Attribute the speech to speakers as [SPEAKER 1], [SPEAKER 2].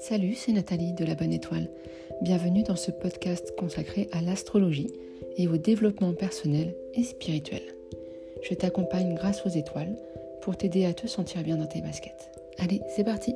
[SPEAKER 1] Salut, c'est Nathalie de la Bonne Étoile. Bienvenue dans ce podcast consacré à l'astrologie et au développement personnel et spirituel. Je t'accompagne grâce aux étoiles pour t'aider à te sentir bien dans tes baskets. Allez, c'est parti